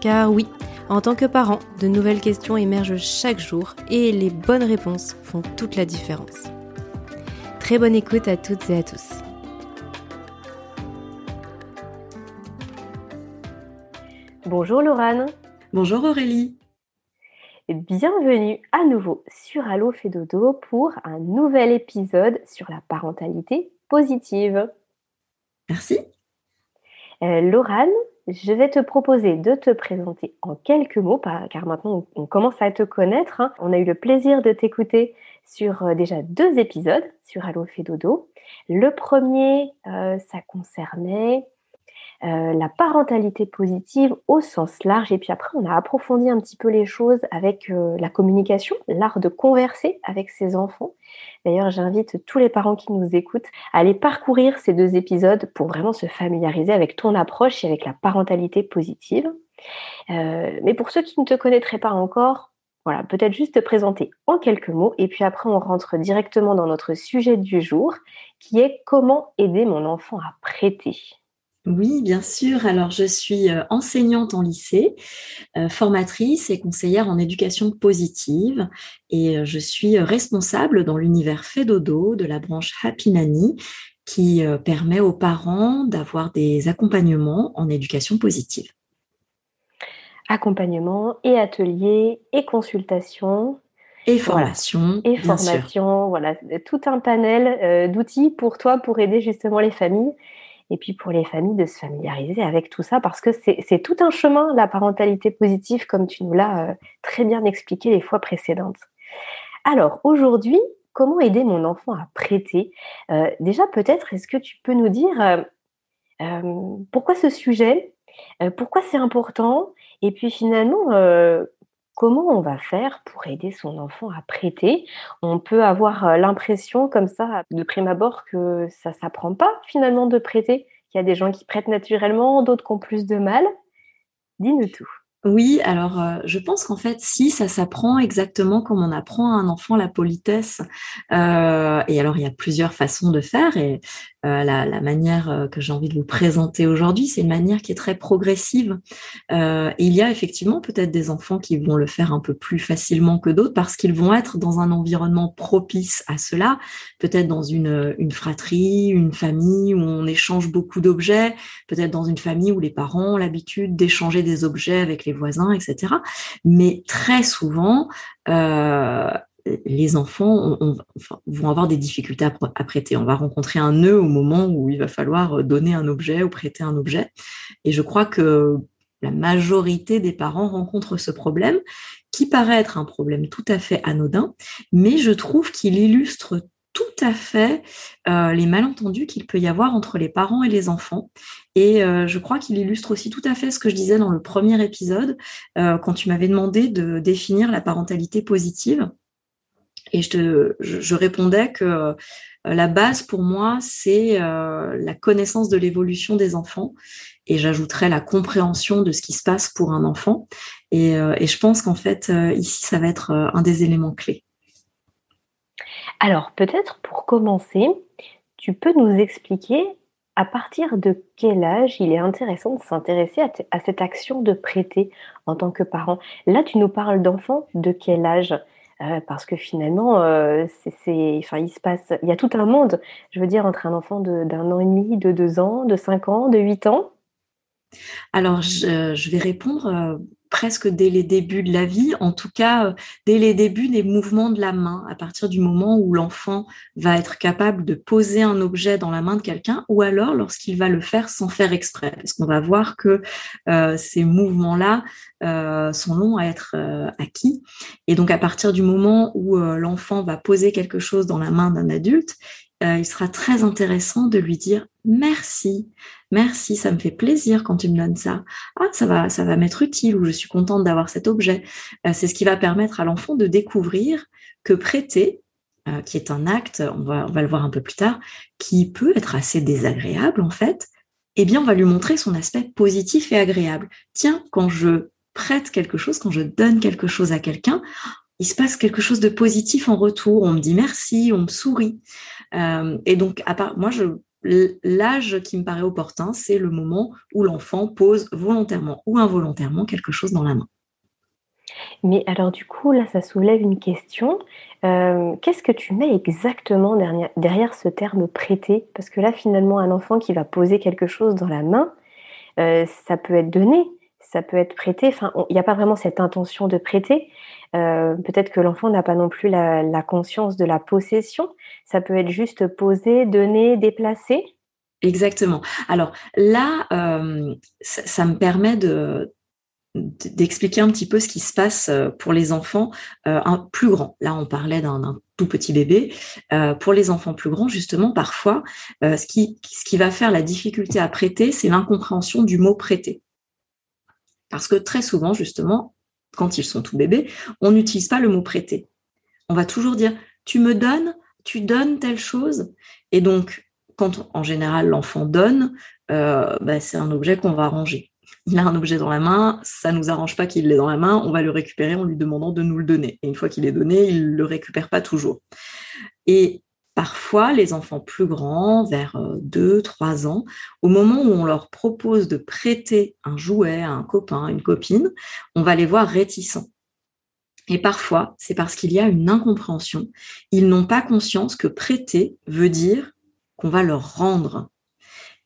Car oui, en tant que parent, de nouvelles questions émergent chaque jour et les bonnes réponses font toute la différence. Très bonne écoute à toutes et à tous. Bonjour Laurane. Bonjour Aurélie. Bienvenue à nouveau sur Allo Dodo pour un nouvel épisode sur la parentalité positive. Merci. Euh, Laurane, je vais te proposer de te présenter en quelques mots, car maintenant on commence à te connaître. Hein. On a eu le plaisir de t'écouter sur euh, déjà deux épisodes sur Allo Dodo. Le premier, euh, ça concernait euh, la parentalité positive au sens large. Et puis après, on a approfondi un petit peu les choses avec euh, la communication, l'art de converser avec ses enfants. D'ailleurs, j'invite tous les parents qui nous écoutent à aller parcourir ces deux épisodes pour vraiment se familiariser avec ton approche et avec la parentalité positive. Euh, mais pour ceux qui ne te connaîtraient pas encore, voilà, peut-être juste te présenter en quelques mots et puis après on rentre directement dans notre sujet du jour qui est comment aider mon enfant à prêter. Oui, bien sûr. Alors, je suis euh, enseignante en lycée, euh, formatrice et conseillère en éducation positive et euh, je suis responsable dans l'univers Fedodo de la branche Happy Nanny qui permet aux parents d'avoir des accompagnements en éducation positive. Accompagnement et ateliers et consultations. Et formation. Et formation, voilà, tout un panel d'outils pour toi pour aider justement les familles et puis pour les familles de se familiariser avec tout ça parce que c'est tout un chemin, la parentalité positive, comme tu nous l'as euh, très bien expliqué les fois précédentes. Alors aujourd'hui, comment aider mon enfant à prêter? Euh, Déjà peut-être, est-ce que tu peux nous dire euh, pourquoi ce sujet? Pourquoi c'est important? Et puis finalement, comment on va faire pour aider son enfant à prêter? On peut avoir euh, l'impression comme ça, de prime abord, que ça s'apprend pas finalement de prêter. Il y a des gens qui prêtent naturellement, d'autres qui ont plus de mal. Dis-nous tout. Oui, alors euh, je pense qu'en fait, si ça s'apprend exactement comme on apprend à un enfant la politesse, euh, et alors il y a plusieurs façons de faire, et euh, la, manière que j'ai envie de vous présenter aujourd'hui, c'est une manière qui est très progressive. il y a effectivement peut-être des enfants qui vont le faire un peu plus facilement que d'autres parce qu'ils vont être dans un environnement propice à cela, peut-être dans une, une fratrie, une famille où on échange beaucoup d'objets, peut-être dans une famille où les parents ont l'habitude d'échanger des objets avec les voisins, etc. Mais très souvent, euh, les enfants vont avoir des difficultés à, prêter. On va rencontrer un nœud au moment où il va falloir donner un objet ou prêter un objet. Et je crois que la majorité des parents rencontrent ce problème qui paraît être un problème tout à fait anodin, mais je trouve qu'il illustre tout à fait euh, les malentendus qu'il peut y avoir entre les parents et les enfants. Et euh, je crois qu'il illustre aussi tout à fait ce que je disais dans le premier épisode, euh, quand tu m'avais demandé de définir la parentalité positive. Et je, te, je, répondais que la base pour moi, c'est la connaissance de l'évolution des enfants. Et j'ajouterais la compréhension de ce qui se passe pour un enfant. Et, et je pense qu'en fait, ici, ça va être un des éléments clés. Alors, peut-être pour commencer, tu peux nous expliquer à partir de quel âge il est intéressant de s'intéresser à, cette action de prêter en tant que parent. Là, tu nous parles d'enfants de quel âge? Euh, parce que finalement, euh, c'est, enfin, il se passe, il y a tout un monde, je veux dire, entre un enfant d'un an et demi, de deux ans, de cinq ans, de huit ans. Alors, je, vais répondre euh, presque dès les débuts de la vie, en tout cas euh, dès les débuts des mouvements de la main, à partir du moment où l'enfant va être capable de poser un objet dans la main de quelqu'un, ou alors lorsqu'il va le faire sans faire exprès, parce qu'on va voir que euh, ces mouvements-là euh, sont longs à être acquis. Et donc à partir du moment où l'enfant va poser quelque chose dans la main d'un adulte, il sera très intéressant de lui dire merci, merci, ça me fait plaisir quand tu me donnes ça. Ah, ça va, ça va m'être utile ou je suis contente d'avoir cet objet. Euh, c'est ce qui va permettre à l'enfant de découvrir que prêter, euh, qui est un acte, on va, on va le voir un peu plus tard, qui peut être assez désagréable en fait, eh bien, on va lui montrer son aspect positif et agréable. Tiens, quand je prête quelque chose, quand je donne quelque chose à quelqu'un, il se passe quelque chose de positif en retour. On me dit merci, on me sourit. Euh, et donc, à part, moi, l'âge qui me paraît opportun, c'est le moment où l'enfant pose volontairement ou involontairement quelque chose dans la main. Mais alors du coup, là, ça soulève une question. Euh, qu'est-ce que tu mets exactement derrière, ce terme prêter Parce que là, finalement, un enfant qui va poser quelque chose dans la main, euh, ça peut être donné, ça peut être prêté. Enfin, il n'y a pas vraiment cette intention de prêter. Euh, peut-être que l'enfant n'a pas non plus la, conscience de la possession. Ça peut être juste posé, donné, déplacé. Exactement. Alors là, euh, ça, me permet de d'expliquer un petit peu ce qui se passe euh, pour les enfants plus grands. Là, on parlait d'un tout petit bébé. pour les enfants plus grands, justement, parfois, ce, qui, ce qui va faire la difficulté à prêter, c'est l'incompréhension du mot prêter. Parce que très souvent, justement, quand ils sont tout bébés, on n'utilise pas le mot prêter. On va toujours dire tu me donnes, tu donnes telle chose. Et donc, quand en général l'enfant donne, euh, bah, c'est un objet qu'on va ranger. Il a un objet dans la main, ça ne nous arrange pas qu'il l'ait dans la main, on va le récupérer en lui demandant de nous le donner. Et une fois qu'il est donné, il ne le récupère pas toujours. Et Parfois, les enfants plus grands, vers 2-3 euh, ans, au moment où on leur propose de prêter un jouet à un copain, une copine, on va les voir réticents. Et parfois, c'est parce qu'il y a une incompréhension. Ils n'ont pas conscience que prêter veut dire qu'on va leur rendre.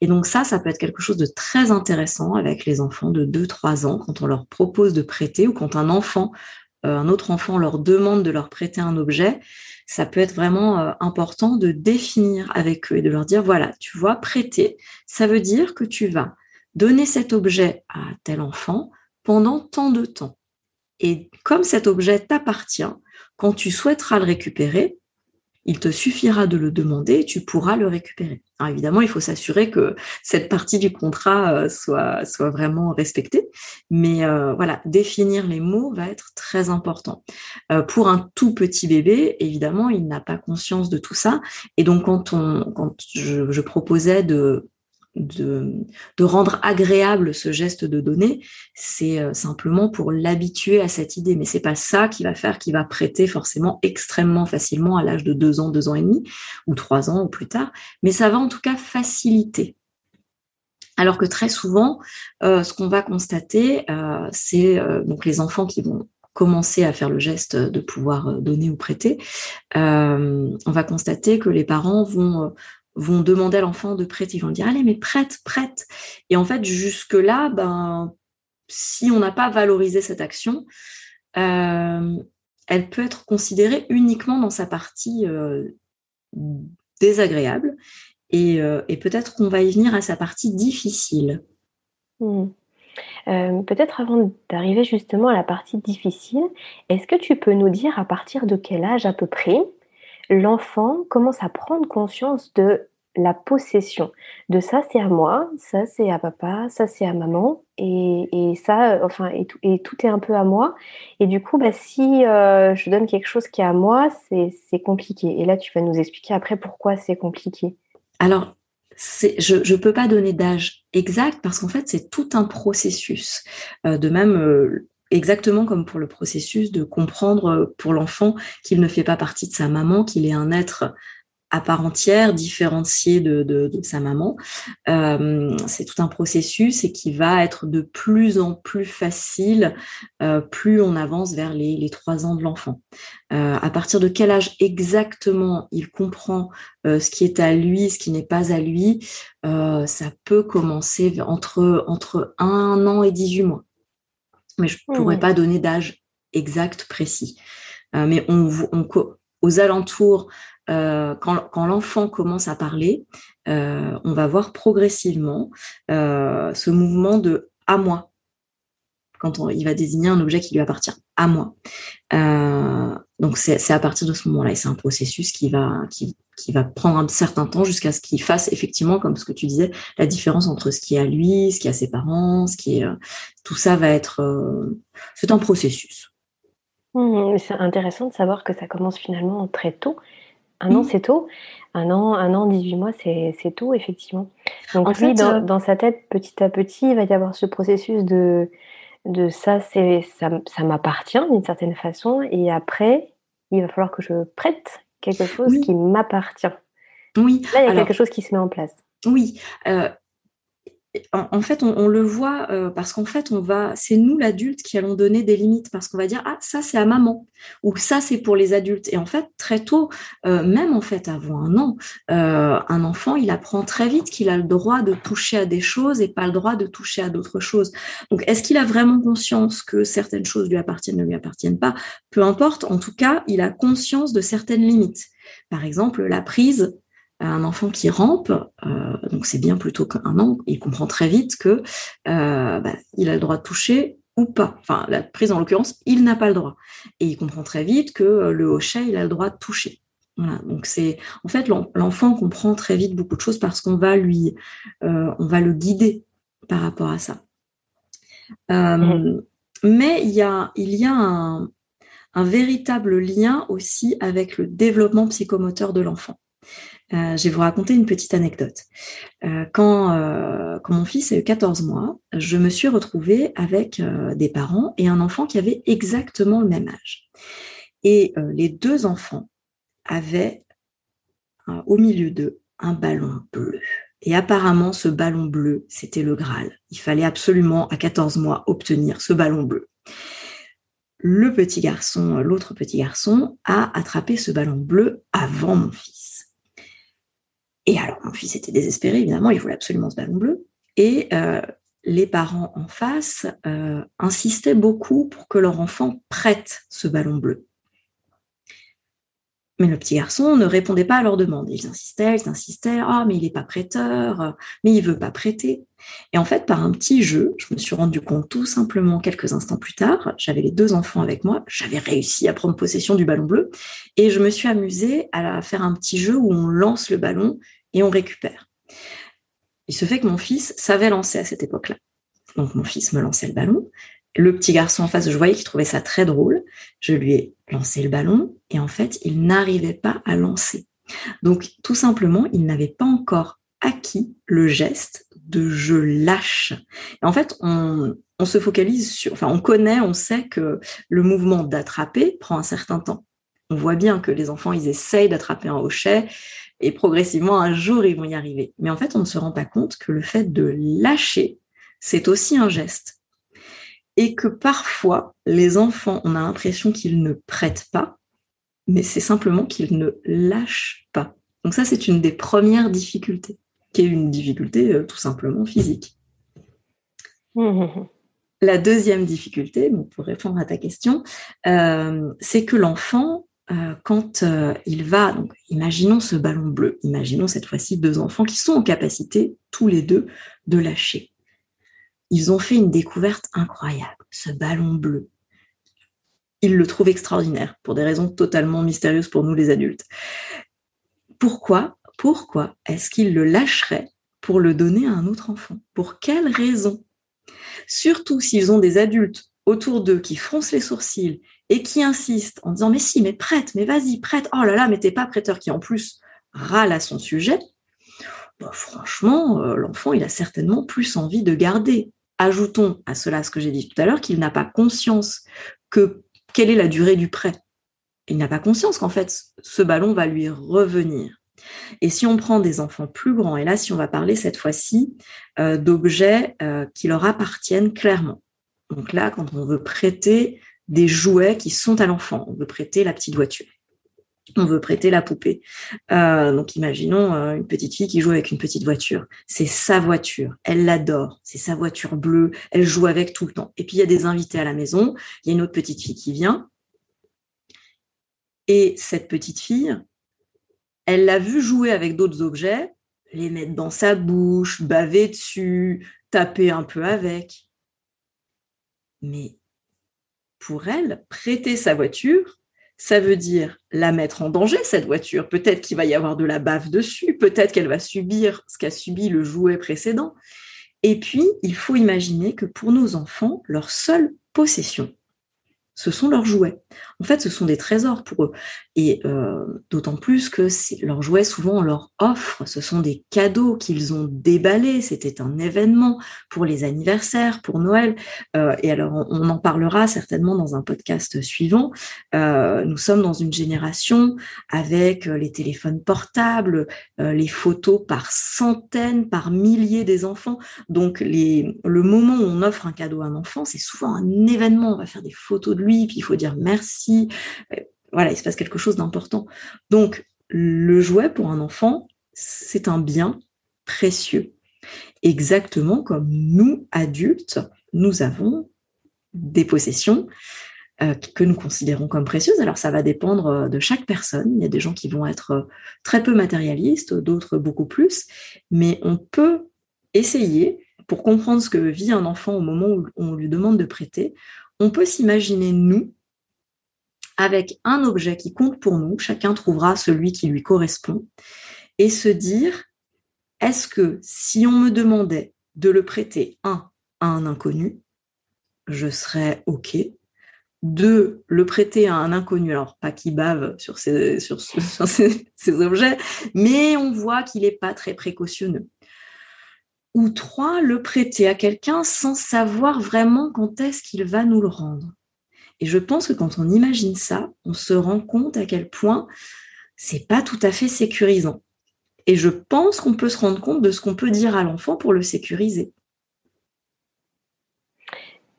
Et donc ça, ça peut être quelque chose de très intéressant avec les enfants de 2-3 ans quand on leur propose de prêter ou quand un enfant, euh, un autre enfant leur demande de leur prêter un objet ça peut être vraiment euh, important de définir avec eux et de leur dire, voilà, tu vois, prêter, ça veut dire que tu vas donner cet objet à tel enfant pendant tant de temps. Et comme cet objet t'appartient, quand tu souhaiteras le récupérer, il te suffira de le demander et tu pourras le récupérer. Alors évidemment, il faut s'assurer que cette partie du contrat euh, soit, soit vraiment respectée, mais euh, voilà, définir les mots va être très important. Euh, pour un tout petit bébé, évidemment, il n'a pas conscience de tout ça, et donc quand, on, quand je proposais de de, rendre agréable ce geste de donner, c'est euh, simplement pour l'habituer à cette idée. Mais c'est pas ça qui va faire qu'il va prêter forcément extrêmement facilement à l'âge de deux ans, deux ans et demi, ou trois ans ou plus tard. Mais ça va en tout cas faciliter. Alors que très souvent, euh, ce qu'on va constater, euh, c'est donc les enfants qui vont commencer à faire le geste de pouvoir donner ou prêter, on va constater que les parents vont vont demander à l'enfant de prêter. Ils vont dire allez mais prête, prête. Et en fait jusque là, ben si on n'a pas valorisé cette action, euh, elle peut être considérée uniquement dans sa partie euh, désagréable et, euh, et peut-être qu'on va y venir à sa partie difficile. Hmm. peut-être avant d'arriver justement à la partie difficile, est-ce que tu peux nous dire à partir de quel âge à peu près l'enfant commence à prendre conscience de la possession. De ça, c'est à moi, ça, c'est à papa, ça, c'est à maman, et, ça, enfin, et tout, est un peu à moi. Et du coup, bah, si euh, je donne quelque chose qui est à moi, c'est compliqué. Et là, tu vas nous expliquer après pourquoi c'est compliqué. Alors, je ne peux pas donner d'âge exact parce qu'en fait, c'est tout un processus. Euh, de même, euh, exactement comme pour le processus de comprendre euh, pour l'enfant qu'il ne fait pas partie de sa maman, qu'il est un être à part entière, différencié de, sa maman. Euh, c'est tout un processus et qui va être de plus en plus facile euh, plus on avance vers les, trois ans de l'enfant. à partir de quel âge exactement il comprend ce qui est à lui, ce qui n'est pas à lui, ça peut commencer entre, entre un an et 18 mois. Mais je ne pourrais pas donner d'âge exact précis. mais on, aux alentours, quand, l'enfant commence à parler, on va voir progressivement ce mouvement de à moi quand il va désigner un objet qui lui appartient à moi. Euh, donc c'est à partir de ce moment-là, et c'est un processus qui va, qui, va prendre un certain temps jusqu'à ce qu'il fasse effectivement, comme ce que tu disais, la différence entre ce qui est à lui, ce qui est à ses parents, ce qui est, euh, tout ça va être, euh, c'est un processus. Mmh, c'est intéressant de savoir que ça commence finalement très tôt. Un an, mmh. c'est tôt. Un an, un an, 18 mois, c'est tôt, effectivement. Donc, en lui, dans, dans, sa tête, petit à petit, il va y avoir ce processus de, de ça, c'est ça, ça m'appartient d'une certaine façon, et après, il va falloir que je prête quelque chose qui m'appartient. Oui. Là, il y a quelque chose qui se met en place. Oui. Euh, en, fait, on, le voit euh, parce qu'en fait, on va, c'est nous l'adulte qui allons donner des limites parce qu'on va dire ah ça c'est à maman ou ça c'est pour les adultes. Et en fait, très tôt, euh, même en fait avant un an, euh, un enfant il apprend très vite qu'il a le droit de toucher à des choses et pas le droit de toucher à d'autres choses. Donc, est-ce qu'il a vraiment conscience que certaines choses lui appartiennent, ne lui appartiennent pas? Peu importe. En tout cas, il a conscience de certaines limites. Par exemple, la prise un enfant qui rampe, euh, donc c'est bien plutôt qu'un an, il comprend très vite que euh, bah, il a le droit de toucher ou pas. Enfin, la prise en l'occurrence, il n'a pas le droit. Et il comprend très vite que euh, le hochet, il a le droit de toucher. Voilà. Donc c'est en fait l'enfant comprend très vite beaucoup de choses parce qu'on va lui, on va le guider par rapport à ça. Mais il y a, il y a un, un véritable lien aussi avec le développement psychomoteur de l'enfant. Euh, je vais vous raconter une petite anecdote. Euh, quand, euh, quand, mon fils a eu 14 mois, je me suis retrouvée avec des parents et un enfant qui avait exactement le même âge. Et les deux enfants avaient au milieu d'eux un ballon bleu. Et apparemment, ce ballon bleu, c'était le Graal. Il fallait absolument, à 14 mois, obtenir ce ballon bleu. Le petit garçon, l'autre petit garçon, a attrapé ce ballon bleu avant mon fils. Et alors, mon fils était désespéré, évidemment, il voulait absolument ce ballon bleu. Et euh, les parents en face euh, insistaient beaucoup pour que leur enfant prête ce ballon bleu. Mais le petit garçon ne répondait pas à leurs demandes. Ils insistaient, ils insistaient. Ah, mais il n'est pas prêteur, mais il veut pas prêter. Et en fait, par un petit jeu, je me suis rendu compte tout simplement quelques instants plus tard, j'avais les deux enfants avec moi, j'avais réussi à prendre possession du ballon bleu, et je me suis amusée à faire un petit jeu où on lance le ballon et on récupère. Il se fait que mon fils savait lancer à cette époque-là. Donc mon fils me lançait le ballon, le petit garçon en face, je voyais qu'il trouvait ça très drôle. Je lui ai lancé le ballon et en fait, il n'arrivait pas à lancer. Donc, tout simplement, il n'avait pas encore acquis le geste de je lâche. Et en fait, on, se focalise sur, enfin, on connaît, on sait que le mouvement d'attraper prend un certain temps. On voit bien que les enfants, ils essayent d'attraper un hochet et progressivement, un jour, ils vont y arriver. Mais en fait, on ne se rend pas compte que le fait de lâcher, c'est aussi un geste et que parfois, les enfants, on a l'impression qu'ils ne prêtent pas, mais c'est simplement qu'ils ne lâchent pas. Donc ça, c'est une des premières difficultés, qui est une difficulté euh, tout simplement physique. La deuxième difficulté, pour répondre à ta question, euh, c'est que l'enfant, euh, quand il va, donc imaginons ce ballon bleu, imaginons cette fois-ci deux enfants qui sont en capacité, tous les deux, de lâcher ils ont fait une découverte incroyable, ce ballon bleu. Ils le trouvent extraordinaire pour des raisons totalement mystérieuses pour nous les adultes. Pourquoi Pourquoi est-ce qu'ils le lâcheraient pour le donner à un autre enfant? Pour quelle raison? Surtout s'ils ont des adultes autour d'eux qui froncent les sourcils et qui insistent en disant mais si, mais prête, mais vas-y, prête. Oh là là, mais t'es pas prêteur qui en plus râle à son sujet. Bah, franchement, euh, l'enfant, il a certainement plus envie de garder Ajoutons à cela ce que j'ai dit tout à l'heure, qu'il n'a pas conscience que quelle est la durée du prêt. Il n'a pas conscience qu'en fait, ce ballon va lui revenir. Et si on prend des enfants plus grands, et là, si on va parler cette fois-ci euh, d'objets euh, qui leur appartiennent clairement. Donc là, quand on veut prêter des jouets qui sont à l'enfant, on veut prêter la petite voiture. On veut prêter la poupée. Euh, donc imaginons euh, une petite fille qui joue avec une petite voiture. C'est sa voiture, elle l'adore, c'est sa voiture bleue, elle joue avec tout le temps. Et puis il y a des invités à la maison, il y a une autre petite fille qui vient. Et cette petite fille, elle l'a vu jouer avec d'autres objets, les mettre dans sa bouche, baver dessus, taper un peu avec. Mais pour elle, prêter sa voiture, ça veut dire la mettre en danger, cette voiture. Peut-être qu'il va y avoir de la bave dessus, peut-être qu'elle va subir ce qu'a subi le jouet précédent. Et puis, il faut imaginer que pour nos enfants, leur seule possession, ce sont leurs jouets. En fait, ce sont des trésors pour eux. Et euh, d'autant plus que leurs jouets, souvent, on leur offre. Ce sont des cadeaux qu'ils ont déballés. C'était un événement pour les anniversaires, pour Noël. Euh, et alors, on, en parlera certainement dans un podcast suivant. Euh, nous sommes dans une génération avec les téléphones portables, les photos par centaines, par milliers des enfants. Donc, le moment où on offre un cadeau à un enfant, c'est souvent un événement. On va faire des photos de lui, puis il faut dire merci. Euh, voilà, il se passe quelque chose d'important. Donc, le jouet pour un enfant, c'est un bien précieux. Exactement comme nous, adultes, nous avons des possessions euh, que nous considérons comme précieuses. Alors ça va dépendre euh, de chaque personne. Il y a des gens qui vont être très peu matérialistes, d'autres beaucoup plus. Mais on peut essayer, pour comprendre ce que vit un enfant au moment où on lui demande de prêter, on peut s'imaginer nous avec un objet qui compte pour nous, chacun trouvera celui qui lui correspond, et se dire, est-ce que si on me demandait de le prêter, un, à un inconnu, je serais OK. Deux, le prêter à un inconnu, alors pas qui bave sur sur, objets, mais on voit qu'il n'est pas très précautionneux. Ou trois, le prêter à quelqu'un sans savoir vraiment quand est-ce qu'il va nous le rendre. Et je pense que quand on imagine ça, on se rend compte à quel point c'est pas tout à fait sécurisant. Et je pense qu'on peut se rendre compte de ce qu'on peut dire à l'enfant pour le sécuriser.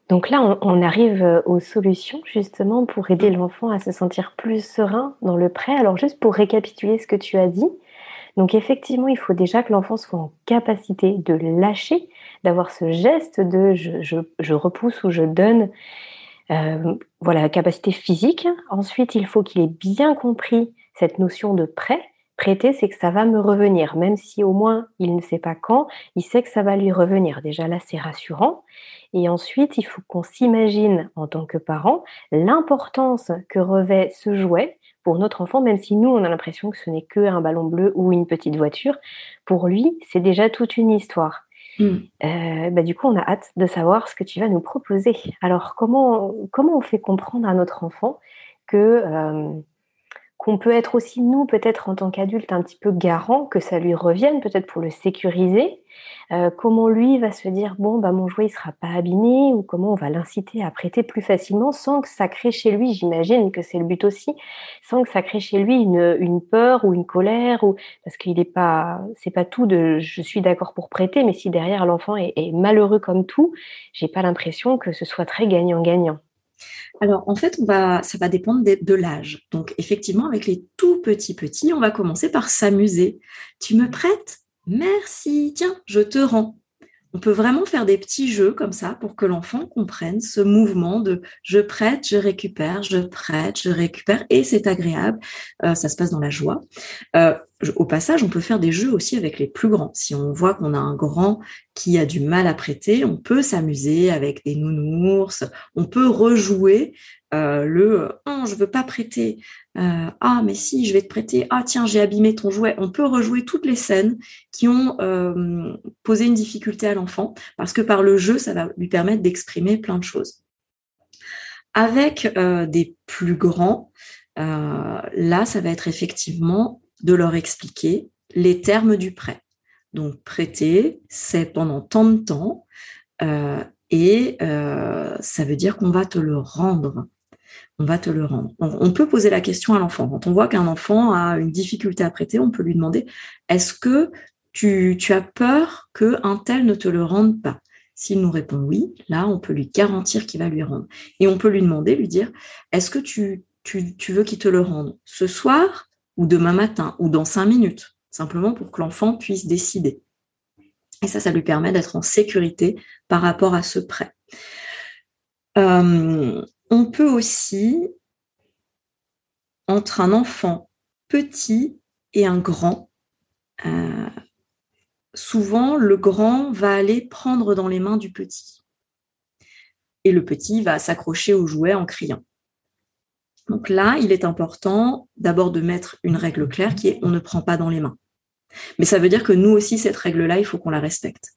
Donc là, on, arrive euh, aux solutions justement pour aider l'enfant à se sentir plus serein dans le prêt. Alors juste pour récapituler ce que tu as dit, donc effectivement, il faut déjà que l'enfant soit en capacité de lâcher, d'avoir ce geste de je, repousse ou je donne. Euh, voilà, capacité physique. Ensuite, il faut qu'il ait bien compris cette notion de prêt. Prêter, c'est que ça va me revenir, même si au moins il ne sait pas quand, il sait que ça va lui revenir. Déjà là, c'est rassurant. Et ensuite, il faut qu'on s'imagine en tant que parent l'importance que revêt ce jouet pour notre enfant, même si nous, on a l'impression que ce n'est qu'un ballon bleu ou une petite voiture, pour lui, c'est déjà toute une histoire. Hmm. Euh, bah, du coup, on a hâte de savoir ce que tu vas nous proposer. Alors, comment, comment on fait comprendre à notre enfant que euh, qu'on peut être aussi, nous, peut-être en tant qu'adulte, un petit peu garant que ça lui revienne, peut-être pour le sécuriser. Euh, comment lui va se dire, bon, bah, mon jouet ne sera pas abîmé, ou comment on va l'inciter à prêter plus facilement sans que ça crée chez lui, j'imagine que c'est le but aussi, sans que ça crée chez lui une, une peur ou une colère, ou parce qu'il n'est pas, c'est pas tout de je suis d'accord pour prêter, mais si derrière l'enfant est, est malheureux comme tout, j'ai pas l'impression que ce soit très gagnant-gagnant. Alors, en fait, ça va dépendre de, l'âge. Donc, effectivement, avec les tout petits petits, on va commencer par s'amuser. Tu me prêtes? Merci. Tiens, je te rends. On peut vraiment faire des petits jeux comme ça pour que l'enfant comprenne ce mouvement de je prête, je récupère, je prête, je récupère et c'est agréable. Euh, ça se passe dans la joie. Euh, au passage, on peut faire des jeux aussi avec les plus grands. Si on voit qu'on a un grand qui a du mal à prêter, on peut s'amuser avec des nounours, on peut rejouer euh, le oh, je veux pas prêter, euh, ah mais si je vais te prêter, ah tiens j'ai abîmé ton jouet. On peut rejouer toutes les scènes qui ont posé une difficulté à l'enfant parce que par le jeu ça va lui permettre d'exprimer plein de choses. Avec des plus grands, là ça va être effectivement de leur expliquer les termes du prêt. Donc prêter, c'est pendant tant de temps et ça veut dire qu'on va te le rendre on va te le rendre. On, peut poser la question à l'enfant. Quand on voit qu'un enfant a une difficulté à prêter, on peut lui demander est-ce que tu, as peur qu'un tel ne te le rende pas? S'il nous répond oui, là, on peut lui garantir qu'il va lui rendre. Et on peut lui demander, lui dire est-ce que tu, veux qu'il te le rende? Ce soir ou demain matin ou dans cinq minutes, simplement pour que l'enfant puisse décider. Et ça, ça lui permet d'être en sécurité par rapport à ce prêt. Euh, on peut aussi, entre un enfant petit et un grand, euh, souvent le grand va aller prendre dans les mains du petit. Et le petit va s'accrocher au jouet en criant. Donc là, il est important d'abord de mettre une règle claire qui est on ne prend pas dans les mains. Mais ça veut dire que nous aussi, cette règle-là, il faut qu'on la respecte.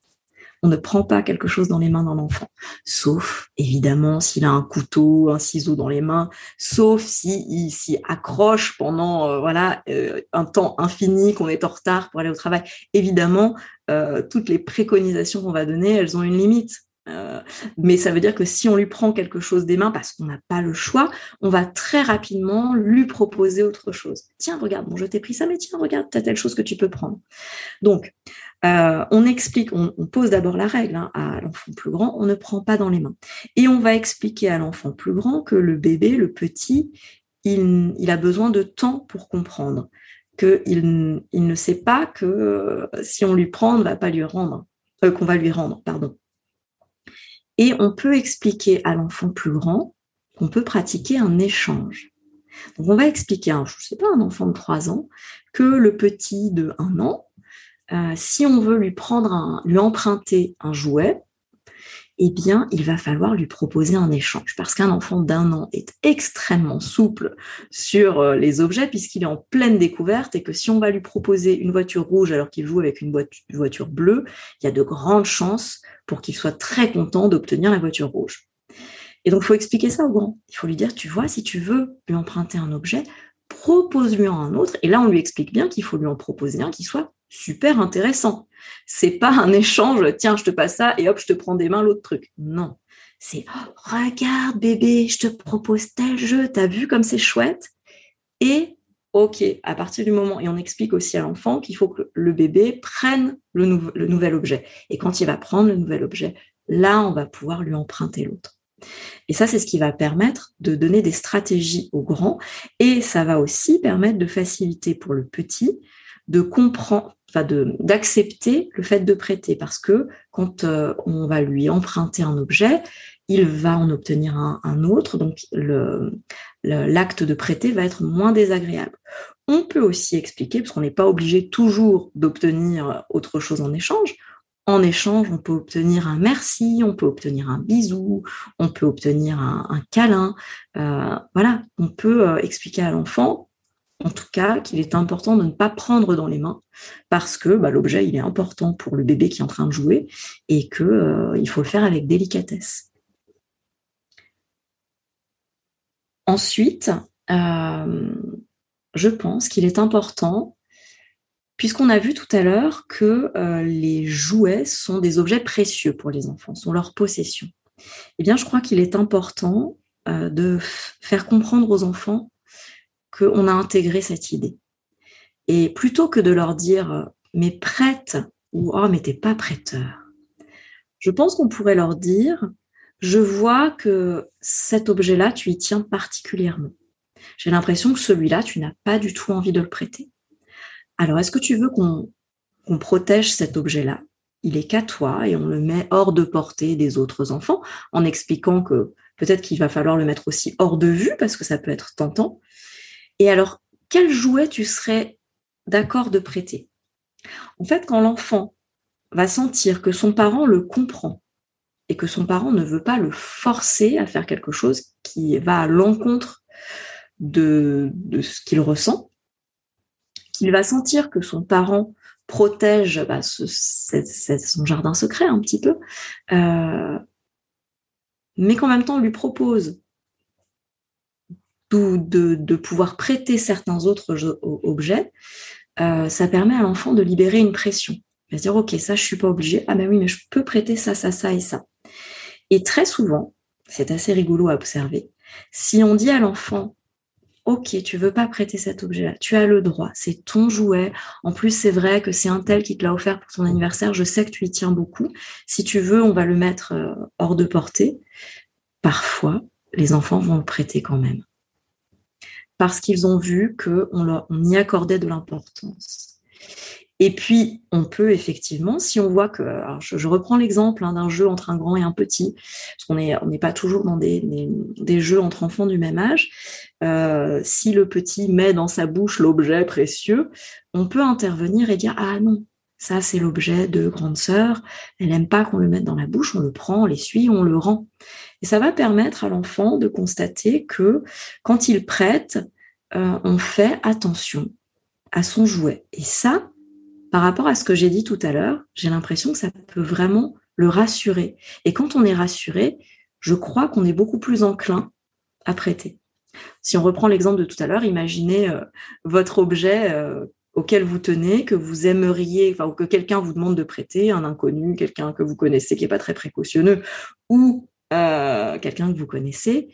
On ne prend pas quelque chose dans les mains d'un enfant, sauf évidemment s'il a un couteau, un ciseau dans les mains, sauf s'il s'y accroche pendant euh, voilà euh, un temps infini, qu'on est en retard pour aller au travail. Évidemment, euh, toutes les préconisations qu'on va donner, elles ont une limite. Euh, mais ça veut dire que si on lui prend quelque chose des mains parce qu'on n'a pas le choix, on va très rapidement lui proposer autre chose. Tiens, regarde, bon, je t'ai pris ça, mais tiens, regarde, tu as telle chose que tu peux prendre. Donc, euh, on explique, on, pose d'abord la règle hein, à l'enfant plus grand, on ne prend pas dans les mains. Et on va expliquer à l'enfant plus grand que le bébé, le petit, il, a besoin de temps pour comprendre, qu'il il ne sait pas que euh, si on lui prend, on ne va pas lui rendre, qu'on va lui rendre, pardon. Et on peut expliquer à l'enfant plus grand qu'on peut pratiquer un échange. Donc on va expliquer à, je sais pas, un enfant de 3 ans que le petit de 1 an, euh, si on veut lui prendre un, lui emprunter un jouet, eh bien, il va falloir lui proposer un échange parce qu'un enfant d'un an est extrêmement souple sur euh, les objets puisqu'il est en pleine découverte et que si on va lui proposer une voiture rouge alors qu'il joue avec une voiture bleue, il y a de grandes chances pour qu'il soit très content d'obtenir la voiture rouge. Et donc, il faut expliquer ça au grand. Il faut lui dire, tu vois, si tu veux lui emprunter un objet, propose-lui un autre. Et là, on lui explique bien qu'il faut lui en proposer un qui soit super intéressant. C'est pas un échange, tiens, je te passe ça et hop, je te prends des mains l'autre truc. Non. C'est, oh, regarde bébé, je te propose tel jeu, t'as vu comme c'est chouette? Et ok, à partir du moment, et on explique aussi à l'enfant qu'il faut que le bébé prenne le, le nouvel objet. Et quand il va prendre le nouvel objet, là, on va pouvoir lui emprunter l'autre. Et ça, c'est ce qui va permettre de donner des stratégies au grand. Et ça va aussi permettre de faciliter pour le petit de comprendre, enfin de d'accepter le fait de prêter, parce que quand euh, on va lui emprunter un objet, il va en obtenir un, autre, donc le, l'acte de prêter va être moins désagréable. On peut aussi expliquer, parce qu'on n'est pas obligé toujours d'obtenir autre chose en échange, en échange, on peut obtenir un merci, on peut obtenir un bisou, on peut obtenir un, câlin. Euh, voilà, on peut euh, expliquer à l'enfant en tout cas qu'il est important de ne pas prendre dans les mains parce que bah, l'objet il est important pour le bébé qui est en train de jouer et que euh, il faut le faire avec délicatesse. Ensuite, euh, je pense qu'il est important, puisqu'on a vu tout à l'heure que euh, les jouets sont des objets précieux pour les enfants, sont leur possession. Eh bien, je crois qu'il est important de faire comprendre aux enfants qu'on a intégré cette idée. Et plutôt que de leur dire mais prête ou oh mais t'es pas prêteur, je pense qu'on pourrait leur dire je vois que cet objet-là, tu y tiens particulièrement. J'ai l'impression que celui-là, tu n'as pas du tout envie de le prêter. Alors, est-ce que tu veux qu'on protège cet objet-là? Il est qu'à toi et on le met hors de portée des autres enfants en expliquant que peut-être qu'il va falloir le mettre aussi hors de vue parce que ça peut être tentant. Et alors, quel jouet tu serais d'accord de prêter? En fait, quand l'enfant va sentir que son parent le comprend et que son parent ne veut pas le forcer à faire quelque chose qui va à l'encontre de, ce qu'il ressent, qu'il va sentir que son parent protège bah, son jardin secret un petit peu, euh, mais qu'en même temps lui propose de, pouvoir prêter certains autres objets, euh, ça permet à l'enfant de libérer une pression. Il va se dire, OK, ça, je suis pas obligé. Ah ben oui, mais je peux prêter ça, ça, ça et ça. Et très souvent, c'est assez rigolo à observer, si on dit à l'enfant, OK, tu veux pas prêter cet objet-là, tu as le droit, c'est ton jouet. En plus, c'est vrai que c'est un tel qui te l'a offert pour ton anniversaire, je sais que tu y tiens beaucoup. Si tu veux, on va le mettre euh, hors de portée. Parfois, les enfants vont le prêter quand même. Parce qu'ils ont vu qu'on on y accordait de l'importance. Et puis, on peut effectivement, si on voit que, je, reprends l'exemple hein, d'un jeu entre un grand et un petit, parce qu'on n'est pas toujours dans des, des, jeux entre enfants du même âge, euh, si le petit met dans sa bouche l'objet précieux, on peut intervenir et dire, ah non, ça c'est l'objet de grande sœur, elle n'aime pas qu'on le mette dans la bouche, on le prend, on l'essuie, on le rend. Et ça va permettre à l'enfant de constater que quand il prête, euh, on fait attention à son jouet. Et ça, par rapport à ce que j'ai dit tout à l'heure, j'ai l'impression que ça peut vraiment le rassurer. Et quand on est rassuré, je crois qu'on est beaucoup plus enclin à prêter. Si on reprend l'exemple de tout à l'heure, imaginez euh, votre objet euh, auquel vous tenez, que vous aimeriez, ou que quelqu'un vous demande de prêter, un inconnu, quelqu'un que vous connaissez qui n'est pas très précautionneux, ou euh, quelqu'un que vous connaissez,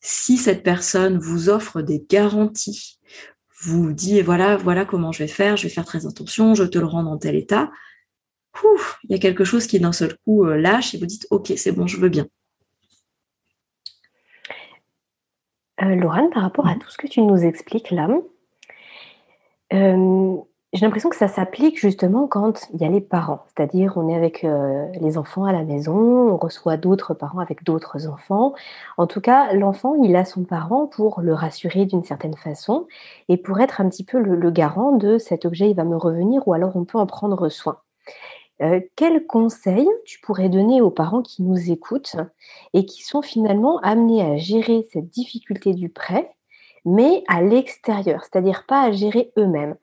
si cette personne vous offre des garanties vous dit voilà, voilà comment je vais faire, je vais faire très attention, je te le rends dans tel état. il y a quelque chose qui d'un seul coup euh, lâche et vous dites ok, c'est bon, je veux bien. Euh, Laurent, par rapport à mmh. tout ce que tu nous expliques là, euh, j'ai l'impression que ça s'applique justement quand il y a les parents, c'est-à-dire on est avec euh, les enfants à la maison, on reçoit d'autres parents avec d'autres enfants. En tout cas, l'enfant, il a son parent pour le rassurer d'une certaine façon et pour être un petit peu le, garant de cet objet, il va me revenir ou alors on peut en prendre soin. Euh, quel conseil tu pourrais donner aux parents qui nous écoutent et qui sont finalement amenés à gérer cette difficulté du prêt, mais à l'extérieur, c'est-à-dire pas à gérer eux-mêmes?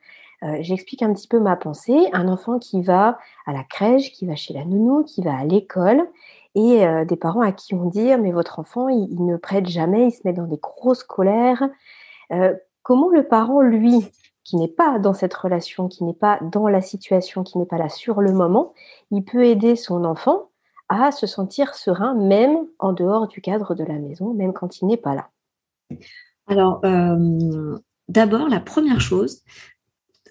Euh, j'explique un petit peu ma pensée. Un enfant qui va à la crèche, qui va chez la nounou, qui va à l'école, et euh, des parents à qui on dit mais votre enfant il, ne prête jamais, il se met dans des grosses colères. Euh, comment le parent, lui, qui n'est pas dans cette relation, qui n'est pas dans la situation, qui n'est pas là sur le moment, il peut aider son enfant à se sentir serein, même en dehors du cadre de la maison, même quand il n'est pas là? Alors, d'abord, la première chose,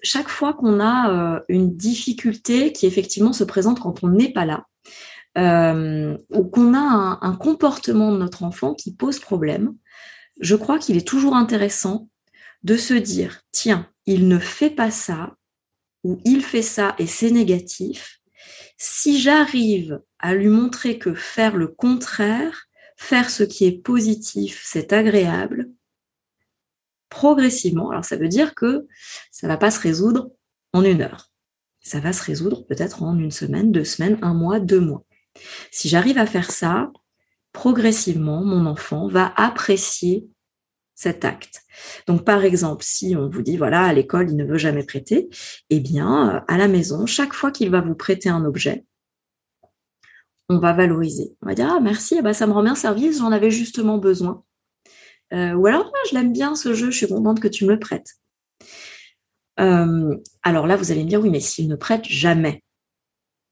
chaque fois qu'on a euh, une difficulté qui effectivement se présente quand on n'est pas là, euh, ou qu'on a un, comportement de notre enfant qui pose problème, je crois qu'il est toujours intéressant de se dire, tiens, il ne fait pas ça, ou il fait ça et c'est négatif. Si j'arrive à lui montrer que faire le contraire, faire ce qui est positif, c'est agréable, progressivement. Alors ça veut dire que ça va pas se résoudre en une heure. Ça va se résoudre peut-être en une semaine, deux semaines, un mois, deux mois. Si j'arrive à faire ça, progressivement, mon enfant va apprécier cet acte. Donc, par exemple, si on vous dit, voilà, à l'école, il ne veut jamais prêter, eh bien, à la maison, chaque fois qu'il va vous prêter un objet, on va valoriser. On va dire, ah, merci, eh ben, ça me rend bien service, j'en avais justement besoin. Euh, ou alors, ah, je l'aime bien ce jeu, je suis contente que tu me le prêtes. Euh, alors là, vous allez me dire, oui, mais s'il ne prête jamais.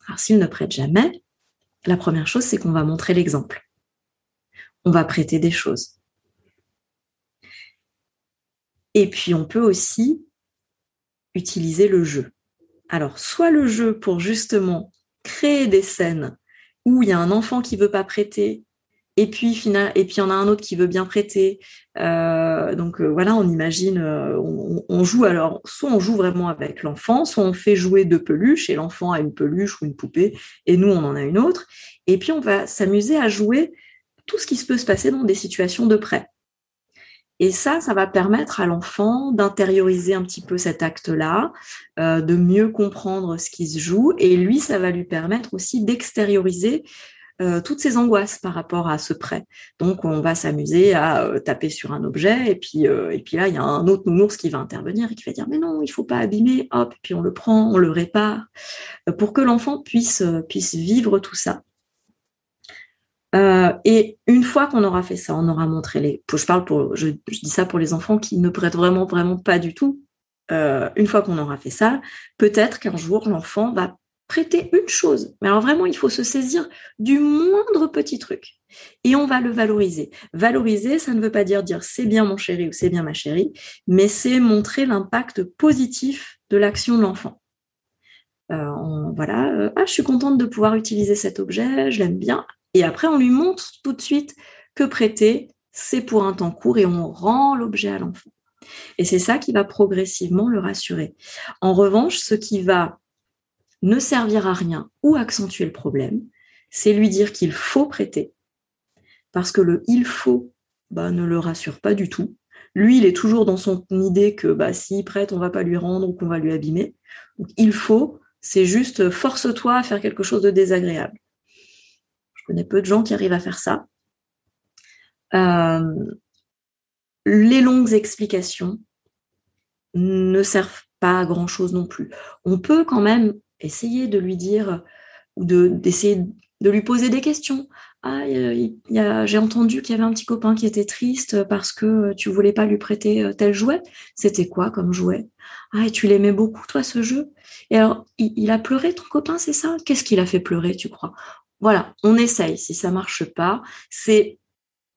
Alors s'il ne prête jamais, la première chose, c'est qu'on va montrer l'exemple. On va prêter des choses. Et puis, on peut aussi utiliser le jeu. Alors, soit le jeu pour justement créer des scènes où il y a un enfant qui veut pas prêter et puis, final, et puis, il y en a un autre qui veut bien prêter. Euh, donc euh, voilà, on imagine, euh, on, joue alors, soit on joue vraiment avec l'enfant, soit on fait jouer deux peluches et l'enfant a une peluche ou une poupée et nous, on en a une autre. Et puis, on va s'amuser à jouer tout ce qui se peut se passer dans des situations de prêt. Et ça, ça va permettre à l'enfant d'intérioriser un petit peu cet acte-là, de mieux comprendre ce qui se joue. Et lui, ça va lui permettre aussi d'extérioriser euh, toutes ces angoisses par rapport à ce prêt. Donc, on va s'amuser à euh, taper sur un objet, et puis, euh, et puis là, il y a un autre nounours qui va intervenir et qui va dire mais non, il faut pas abîmer. Hop, puis on le prend, on le répare, pour que l'enfant puisse puisse vivre tout ça. et une fois qu'on aura fait ça, on aura montré les. Je parle pour, je dis ça pour les enfants qui ne prêtent vraiment vraiment pas du tout. une fois qu'on aura fait ça, peut-être qu'un jour l'enfant va prêter une chose. Mais alors vraiment, il faut se saisir du moindre petit truc. Et on va le valoriser. Valoriser, ça ne veut pas dire dire c'est bien mon chéri ou c'est bien ma chérie, mais c'est montrer l'impact positif de l'action de l'enfant. Euh, voilà, euh, ah, je suis contente de pouvoir utiliser cet objet, je l'aime bien. Et après, on lui montre tout de suite que prêter, c'est pour un temps court et on rend l'objet à l'enfant. Et c'est ça qui va progressivement le rassurer. En revanche, ce qui va ne servir à rien ou accentuer le problème, c'est lui dire qu'il faut prêter, parce que le il faut bah, ne le rassure pas du tout. Lui, il est toujours dans son idée que bah, s'il prête, on va pas lui rendre ou qu'on va lui abîmer. Donc, il faut, c'est juste force-toi à faire quelque chose de désagréable. Je connais peu de gens qui arrivent à faire ça. Euh, les longues explications ne servent pas à grand chose non plus. On peut quand même essayer de lui dire ou d'essayer de lui poser des questions. Ah, j'ai entendu qu'il y avait un petit copain qui était triste parce que tu voulais pas lui prêter euh, tel jouet. C'était quoi comme jouet? Ah, tu l'aimais beaucoup, toi, ce jeu? Et alors, il, a pleuré, ton copain, c'est ça? Qu'est-ce qu'il a fait pleurer, tu crois? Voilà, on essaye. Si ça marche pas, c'est,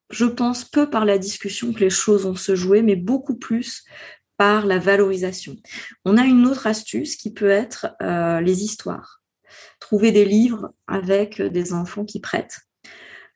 je pense, peu par la discussion que les choses vont se jouer, mais beaucoup plus par la valorisation. On a une autre astuce qui peut être euh, les histoires trouver des livres avec des enfants qui prêtent,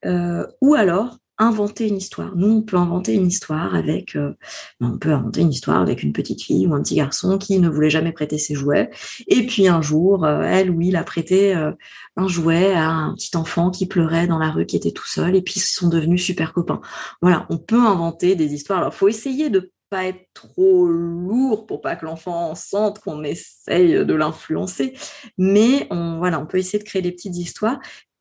euh, ou alors inventer une histoire. Nous, on peut inventer une histoire avec, euh, ben, on peut inventer une histoire avec une petite fille ou un petit garçon qui ne voulait jamais prêter ses jouets, et puis un jour, elle ou il a prêté un jouet à un petit enfant qui pleurait dans la rue, qui était tout seul, et puis ils sont devenus super copains. Voilà, on peut inventer des histoires. Alors, faut essayer de pas être trop lourd pour pas que l'enfant sente qu'on essaye de l'influencer. Mais on, voilà, on peut essayer de créer des petites histoires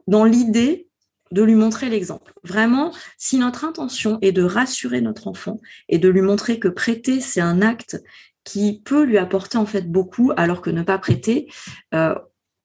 dans l'idée de lui montrer l'exemple. Vraiment, si notre intention est de rassurer notre enfant et de lui montrer que prêter, c'est un acte qui peut lui apporter en fait beaucoup, alors que ne pas prêter, euh,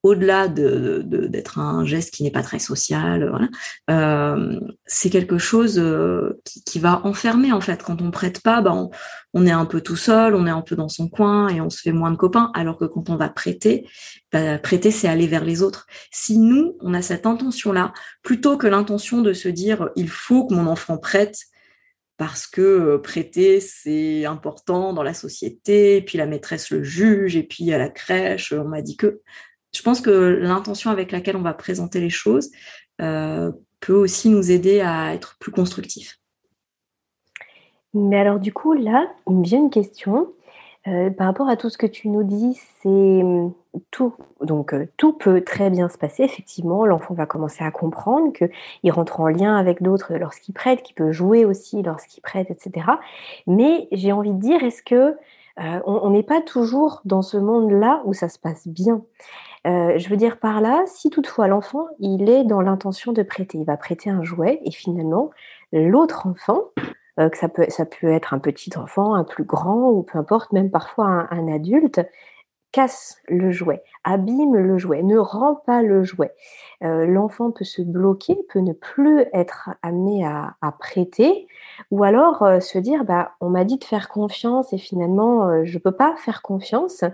au-delà de, d'être un geste qui n'est pas très social, voilà, euh, c'est quelque chose euh, qui, va enfermer en fait. Quand on prête pas, bah on, est un peu tout seul, on est un peu dans son coin et on se fait moins de copains. Alors que quand on va prêter, bah, prêter c'est aller vers les autres. Si nous on a cette intention-là, plutôt que l'intention de se dire il faut que mon enfant prête parce que euh, prêter, c'est important dans la société, et puis la maîtresse le juge, et puis à la crèche, on m'a dit que je pense que l'intention avec laquelle on va présenter les choses euh, peut aussi nous aider à être plus constructifs. Mais alors du coup, là, il me vient une question. Euh, par rapport à tout ce que tu nous dis, c'est hum, tout. Donc euh, tout peut très bien se passer. Effectivement, l'enfant va commencer à comprendre qu'il rentre en lien avec d'autres lorsqu'il prête, qu'il peut jouer aussi lorsqu'il prête, etc. Mais j'ai envie de dire, est-ce que on n'est pas toujours dans ce monde-là où ça se passe bien. Euh, je veux dire par là, si toutefois l'enfant, il est dans l'intention de prêter, il va prêter un jouet et finalement, l'autre enfant, euh, que ça peut, ça peut être un petit enfant, un plus grand ou peu importe, même parfois un, adulte, casse le jouet, abîme le jouet, ne rend pas le jouet. Euh, l'enfant peut se bloquer, peut ne plus être amené à, prêter, ou alors se dire, bah, on m'a dit de faire confiance et finalement, je ne peux pas faire confiance.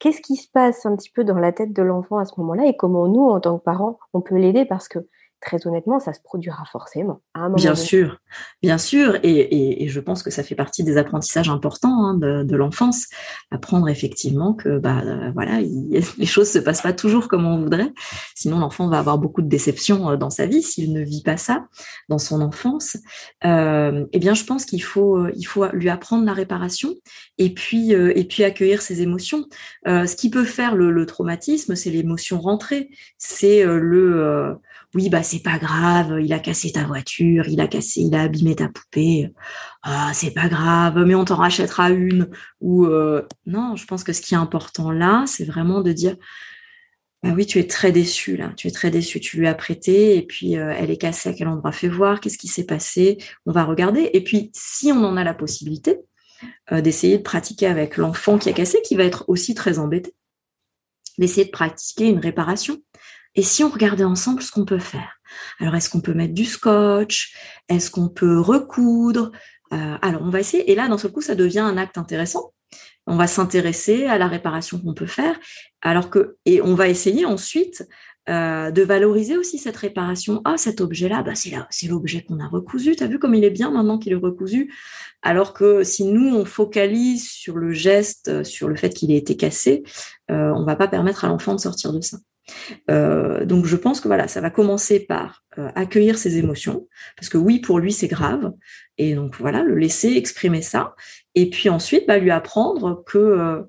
Qu'est-ce qui se passe un petit peu dans la tête de l'enfant à ce moment-là et comment nous, en tant que parents, on peut l'aider parce que très honnêtement, ça se produira forcément. bien sûr, bien sûr, et, je pense que ça fait partie des apprentissages importants hein, de, l'enfance, apprendre effectivement que bah euh, voilà, les choses se passent pas toujours comme on voudrait. Sinon, l'enfant va avoir beaucoup de déceptions euh, dans sa vie s'il ne vit pas ça dans son enfance. Euh, eh bien, je pense qu'il faut il faut lui apprendre la réparation et puis et puis accueillir ses émotions. ce qui peut faire le, le traumatisme, c'est l'émotion rentrée, c'est le oui, bah c'est pas grave, il a cassé ta voiture, il a cassé, il a abîmé ta poupée. Ah, c'est pas grave, mais on t'en rachètera une. Ou euh, non, je pense que ce qui est important là, c'est vraiment de dire bah oui, tu es très déçu là, tu es très déçu, tu lui as prêté et puis euh, elle est cassée à quel endroit Fais voir, qu'est-ce qui s'est passé On va regarder. Et puis, si on en a la possibilité, euh, d'essayer de pratiquer avec l'enfant qui a cassé, qui va être aussi très embêté, d'essayer de pratiquer une réparation. Et si on regardait ensemble ce qu'on peut faire? Alors, est-ce qu'on peut mettre du scotch? Est-ce qu'on peut recoudre? Euh, Alors, on va essayer. Et là, dans ce coup, ça devient un acte intéressant. On va s'intéresser à la réparation qu'on peut faire. Alors que, et on va essayer ensuite euh, de valoriser aussi cette réparation. Ah, cet objet-là, bah, c'est c'est l'objet qu'on a recousu. T'as vu comme il est bien maintenant qu'il est recousu? Alors que si nous on focalise sur le geste, sur le fait qu'il ait été cassé, euh, on va pas permettre à l'enfant de sortir de ça. Donc je pense que voilà, ça va commencer par accueillir ses émotions, parce que oui, pour lui c'est grave, et donc voilà, le laisser exprimer ça, et puis ensuite bah, lui apprendre que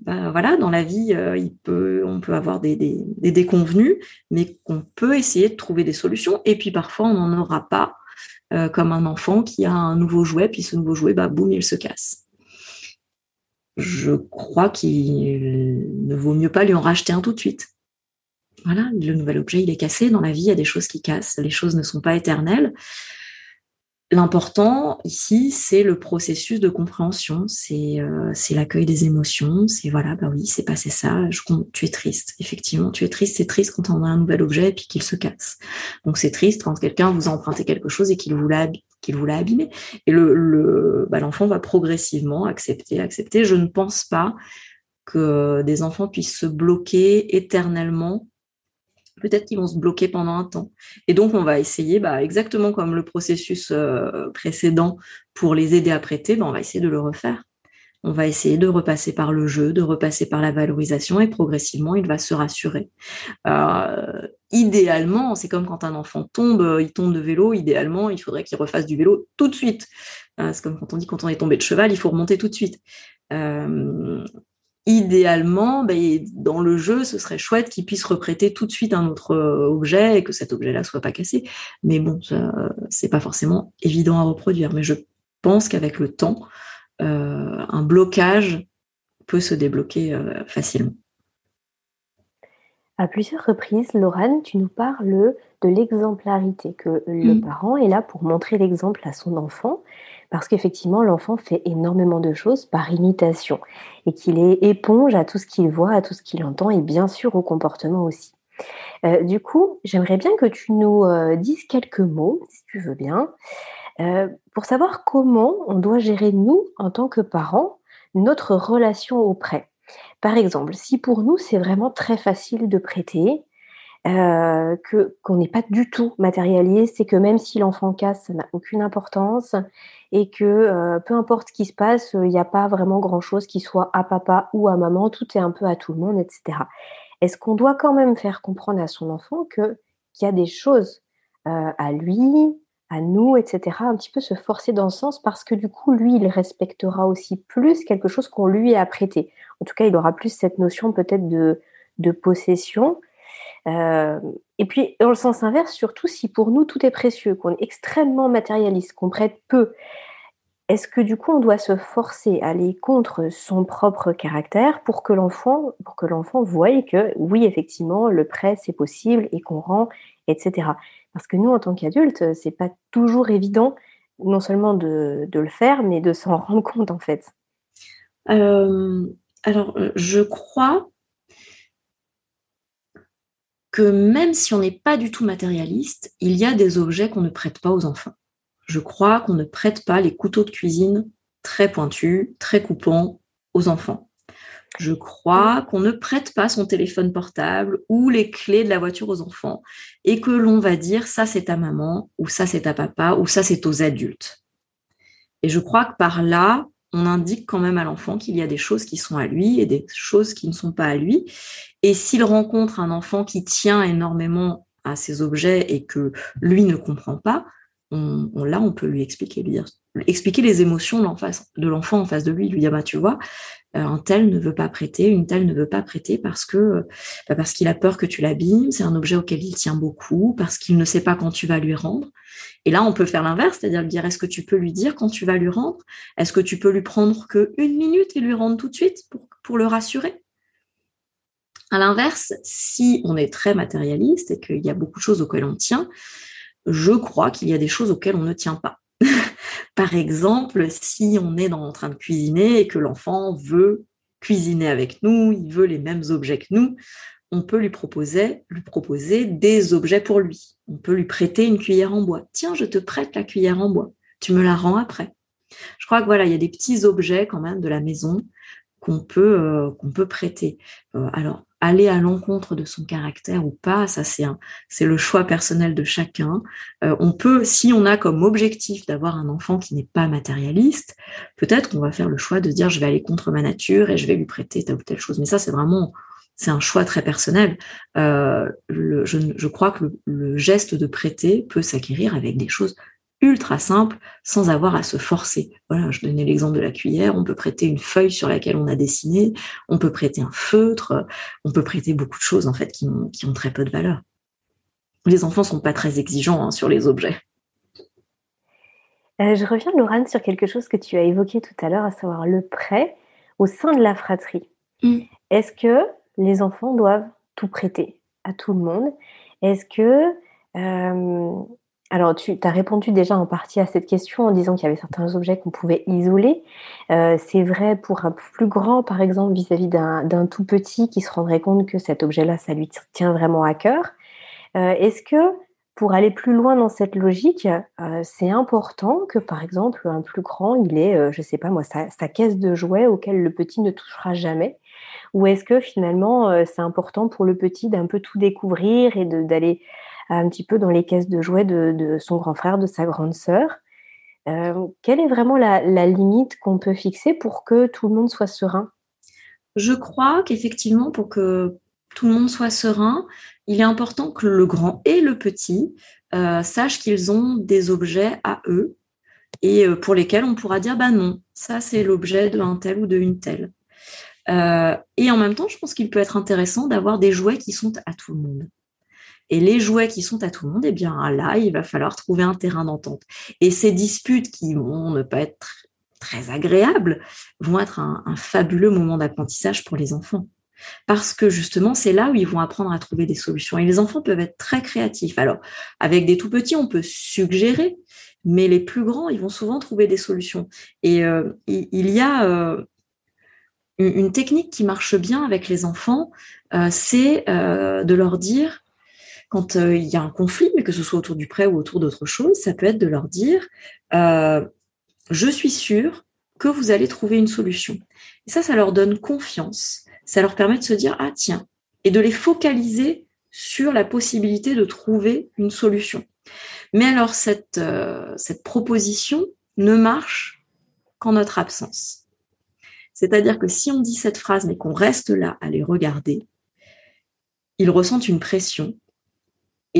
bah, voilà, dans la vie, on peut avoir des, des, des déconvenus, mais qu'on peut essayer de trouver des solutions, et puis parfois on n'en aura pas, comme un enfant qui a un nouveau jouet, puis ce nouveau jouet, bah, boum, il se casse. Je crois qu'il ne vaut mieux pas lui en racheter un tout de suite. Voilà, le nouvel objet, il est cassé. Dans la vie, il y a des choses qui cassent. Les choses ne sont pas éternelles. L'important ici, c'est le processus de compréhension, c'est euh, l'accueil des émotions, c'est voilà, bah oui, c'est passé ça, tu es triste, effectivement, tu es triste, c'est triste quand on a un nouvel objet et puis qu'il se casse. Donc c'est triste quand quelqu'un vous a emprunté quelque chose et qu'il vous l'a qu'il vous l'a abîmé. Et le, le bah, l'enfant va progressivement accepter, accepter. Je ne pense pas que des enfants puissent se bloquer éternellement peut-être qu'ils vont se bloquer pendant un temps. Et donc, on va essayer, bah, exactement comme le processus euh, précédent pour les aider à prêter, bah, on va essayer de le refaire. On va essayer de repasser par le jeu, de repasser par la valorisation et progressivement, il va se rassurer. Euh, idéalement, c'est comme quand un enfant tombe, euh, il tombe de vélo, idéalement, il faudrait qu'il refasse du vélo tout de suite. c'est comme quand on dit quand on est tombé de cheval, il faut remonter tout de suite idéalement, ben, dans le jeu, ce serait chouette qu'il puisse reprêter tout de suite un autre euh, objet et que cet objet-là soit pas cassé. Mais bon, c'est pas forcément évident à reproduire. Mais je pense qu'avec le temps, euh, un blocage peut se débloquer euh, facilement. À plusieurs reprises, Laurent, tu nous parles de l'exemplarité, que le mmh. parent est là pour montrer l'exemple à son enfant parce qu'effectivement, l'enfant fait énormément de choses par imitation et qu'il est éponge à tout ce qu'il voit, à tout ce qu'il entend et bien sûr au comportement aussi. Euh, du coup, j'aimerais bien que tu nous euh, dises quelques mots, si tu veux bien, euh, pour savoir comment on doit gérer, nous, en tant que parents, notre relation au prêt. Par exemple, si pour nous, c'est vraiment très facile de prêter, euh, que qu'on n'est pas du tout matérialiste et que même si l'enfant casse, ça n'a aucune importance et que euh, peu importe ce qui se passe, il n'y a pas vraiment grand-chose qui soit à papa ou à maman, tout est un peu à tout le monde, etc. Est-ce qu'on doit quand même faire comprendre à son enfant que qu'il y a des choses euh, à lui, à nous, etc., un petit peu se forcer dans ce sens parce que du coup, lui, il respectera aussi plus quelque chose qu'on lui a prêté. En tout cas, il aura plus cette notion peut-être de, de possession euh, et puis, dans le sens inverse, surtout si pour nous tout est précieux, qu'on est extrêmement matérialiste, qu'on prête peu, est-ce que du coup on doit se forcer à aller contre son propre caractère pour que l'enfant, pour que l'enfant voie que oui, effectivement, le prêt c'est possible et qu'on rend, etc. Parce que nous, en tant qu'adultes, c'est pas toujours évident, non seulement de, le faire, mais de s'en rendre compte en fait. Euh, alors, euh, je crois que même si on n'est pas du tout matérialiste, il y a des objets qu'on ne prête pas aux enfants. Je crois qu'on ne prête pas les couteaux de cuisine très pointus, très coupants aux enfants. Je crois qu'on ne prête pas son téléphone portable ou les clés de la voiture aux enfants et que l'on va dire ça c'est ta maman ou ça c'est ta papa ou ça c'est aux adultes. Et je crois que par là, on indique quand même à l'enfant qu'il y a des choses qui sont à lui et des choses qui ne sont pas à lui. Et s'il rencontre un enfant qui tient énormément à ces objets et que lui ne comprend pas, on, là, on peut lui expliquer, lui dire, expliquer les émotions de l'enfant en face de lui, lui dire, bah, tu vois, euh, un tel ne veut pas prêter, une telle ne veut pas prêter parce que bah, parce qu'il a peur que tu l'abîmes, c'est un objet auquel il tient beaucoup, parce qu'il ne sait pas quand tu vas lui rendre. Et là, on peut faire l'inverse, c'est-à-dire lui dire est-ce que tu peux lui dire quand tu vas lui rendre? Est-ce que tu peux lui prendre que une minute et lui rendre tout de suite pour, pour le rassurer? À l'inverse, si on est très matérialiste et qu'il y a beaucoup de choses auxquelles on tient, je crois qu'il y a des choses auxquelles on ne tient pas. Par exemple, si on est en train de cuisiner et que l'enfant veut cuisiner avec nous, il veut les mêmes objets que nous, on peut lui proposer, lui proposer des objets pour lui. On peut lui prêter une cuillère en bois. Tiens, je te prête la cuillère en bois. Tu me la rends après. Je crois que voilà, il y a des petits objets quand même de la maison qu'on peut euh, qu'on peut prêter. Euh, alors aller à l'encontre de son caractère ou pas, ça c'est c'est le choix personnel de chacun. Euh, on peut, si on a comme objectif d'avoir un enfant qui n'est pas matérialiste, peut-être qu'on va faire le choix de dire je vais aller contre ma nature et je vais lui prêter telle ou telle chose. Mais ça c'est vraiment c'est un choix très personnel. Euh, je, crois que le, geste de prêter peut s'acquérir avec des choses ultra simples sans avoir à se forcer. Voilà, je donnais l'exemple de la cuillère, on peut prêter une feuille sur laquelle on a dessiné, on peut prêter un feutre, on peut prêter beaucoup de choses en fait qui ont, très peu de valeur. Les enfants sont pas très exigeants hein, sur les objets. Euh, je reviens, Laurent, sur quelque chose que tu as évoqué tout à l'heure, à savoir le prêt au sein de la fratrie. Mm. Est-ce que les enfants doivent tout prêter à tout le monde? Est-ce que... Euh, alors, tu as répondu déjà en partie à cette question en disant qu'il y avait certains objets qu'on pouvait isoler. Euh, c'est vrai pour un plus grand, par exemple, vis-à-vis d'un tout petit qui se rendrait compte que cet objet-là, ça lui tient vraiment à cœur. Est-ce que pour aller plus loin dans cette logique, euh, c'est important que, par exemple, un plus grand, il ait, euh, je ne sais pas moi, sa, caisse de jouets auquel le petit ne touchera jamais? Ou est-ce que finalement, euh, c'est important pour le petit d'un peu tout découvrir et d'aller un petit peu dans les caisses de jouets de, son grand frère, de sa grande sœur Quelle est vraiment la, limite qu'on peut fixer pour que tout le monde soit serein? Je crois qu'effectivement, pour que tout le monde soit serein, il est important que le grand et le petit euh, sachent qu'ils ont des objets à eux et euh, pour lesquels on pourra dire bah non, ça c'est l'objet d'un tel ou de une telle. Euh, et en même temps, je pense qu'il peut être intéressant d'avoir des jouets qui sont à tout le monde. Et les jouets qui sont à tout le monde, eh bien là, il va falloir trouver un terrain d'entente. Et ces disputes qui vont ne pas être très agréables vont être un fabuleux moment d'apprentissage pour les enfants. Parce que justement, c'est là où ils vont apprendre à trouver des solutions. Et les enfants peuvent être très créatifs. Alors, avec des tout petits, on peut suggérer, mais les plus grands, ils vont souvent trouver des solutions. Et euh, il y a euh, une technique qui marche bien avec les enfants, euh, c'est de leur dire, quand il y a un conflit, mais que ce soit autour du prêt ou autour d'autre chose, ça peut être de leur dire, je suis sûr que vous allez trouver une solution. Et ça, ça leur donne confiance ça leur permet de se dire ah tiens et de les focaliser sur la possibilité de trouver une solution. Mais alors cette, euh, cette proposition ne marche qu'en notre absence. C'est-à-dire que si on dit cette phrase mais qu'on reste là à les regarder, ils ressentent une pression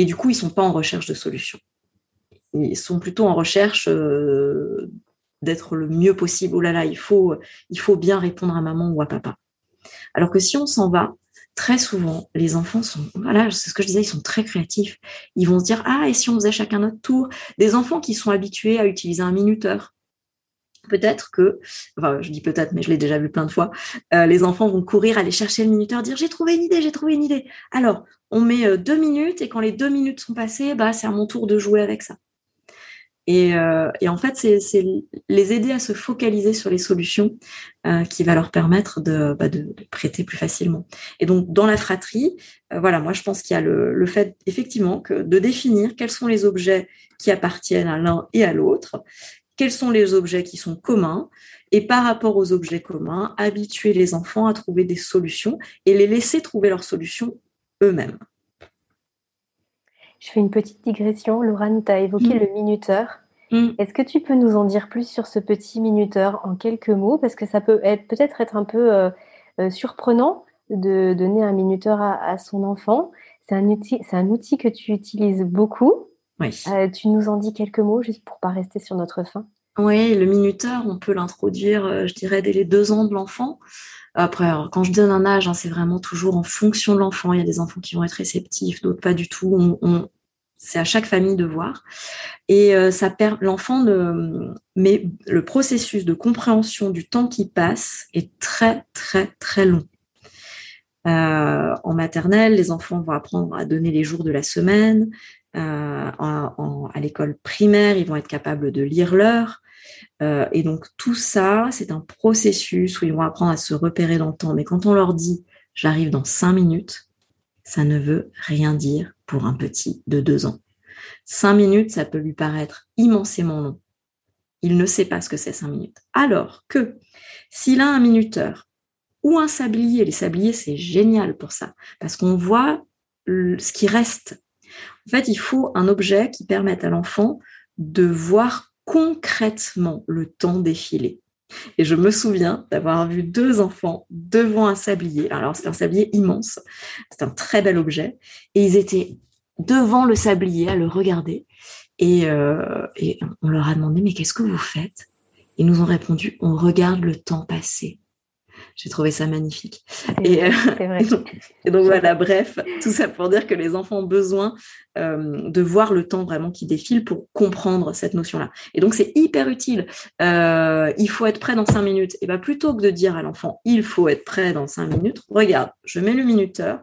et du coup ils sont pas en recherche de solution. Ils sont plutôt en recherche euh, d'être le mieux possible. Oh là là, il faut, il faut bien répondre à maman ou à papa. Alors que si on s'en va, très souvent, les enfants sont, voilà, c'est ce que je disais, ils sont très créatifs. Ils vont se dire, ah, et si on faisait chacun notre tour? Des enfants qui sont habitués à utiliser un minuteur. Peut-être que, enfin, je dis peut-être, mais je l'ai déjà vu plein de fois, euh, les enfants vont courir, aller chercher le minuteur, dire j'ai trouvé une idée, j'ai trouvé une idée. Alors, on met euh, deux minutes et quand les deux minutes sont passées, bah, c'est à mon tour de jouer avec ça. Euh, et, en fait, c'est les aider à se focaliser sur les solutions euh, qui va leur permettre bah, de, prêter plus facilement. Et donc, dans la fratrie, euh, voilà, moi, je pense qu'il y a le, fait, effectivement, que de définir quels sont les objets qui appartiennent à l'un et à l'autre, quels sont les objets qui sont communs, et par rapport aux objets communs, habituer les enfants à trouver des solutions et les laisser trouver leurs solutions eux-mêmes. Je fais une petite digression. Laurent, tu as évoqué mm. le minuteur. Mm. Est-ce que tu peux nous en dire plus sur ce petit minuteur en quelques mots? Parce que ça peut être peut-être être un peu euh, euh, surprenant de donner un minuteur à, son enfant. C'est un, outil, c'est un outil que tu utilises beaucoup. Oui. Euh, tu nous en dis quelques mots juste pour pas rester sur notre fin. Oui, le minuteur, on peut l'introduire, je dirais, dès les deux ans de l'enfant. Après, quand je donne un âge, hein, c'est vraiment toujours en fonction de l'enfant. Il y a des enfants qui vont être réceptifs, d'autres pas du tout. c'est à chaque famille de voir. Et euh, ça perd l'enfant mais le processus de compréhension du temps qui passe est très très très long. Euh, en maternelle, les enfants vont apprendre à donner les jours de la semaine. Euh, à l'école primaire, ils vont être capables de lire l'heure. Euh, et donc tout ça, c'est un processus où ils vont apprendre à se repérer dans le temps. Mais quand on leur dit j'arrive dans cinq minutes, ça ne veut rien dire pour un petit de deux ans. Cinq minutes, ça peut lui paraître immensément long. Il ne sait pas ce que c'est cinq minutes. Alors que s'il a un minuteur ou un sablier, les sabliers, c'est génial pour ça, parce qu'on voit ce qui reste. En fait, il faut un objet qui permette à l'enfant de voir concrètement le temps défiler. Et je me souviens d'avoir vu deux enfants devant un sablier. Alors, c'est un sablier immense. C'est un très bel objet. Et ils étaient devant le sablier à le regarder. Et, euh, on leur a demandé, mais qu'est-ce que vous faites? Ils nous ont répondu, on regarde le temps passer. J'ai trouvé ça magnifique. Et, euh, et, donc, voilà, bref, tout ça pour dire que les enfants ont besoin euh, de voir le temps vraiment qui défile pour comprendre cette notion-là. Et donc c'est hyper utile. Euh, il faut être prêt dans cinq minutes. Et bien plutôt que de dire à l'enfant il faut être prêt dans cinq minutes, regarde, je mets le minuteur.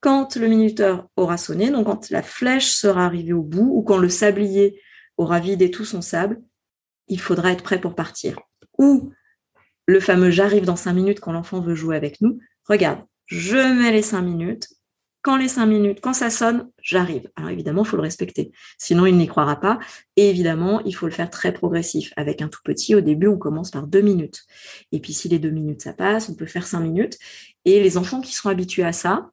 Quand le minuteur aura sonné, donc quand la flèche sera arrivée au bout ou quand le sablier aura vidé tout son sable, il faudra être prêt pour partir. Ou le fameux j'arrive dans cinq minutes quand l'enfant veut jouer avec nous. Regarde, je mets les cinq minutes. Quand les cinq minutes, quand ça sonne, j'arrive. Alors évidemment, il faut le respecter. Sinon, il n'y croira pas. Et évidemment, il faut le faire très progressif. Avec un tout petit, au début, on commence par deux minutes. Et puis, si les deux minutes, ça passe, on peut faire cinq minutes. Et les enfants qui sont habitués à ça,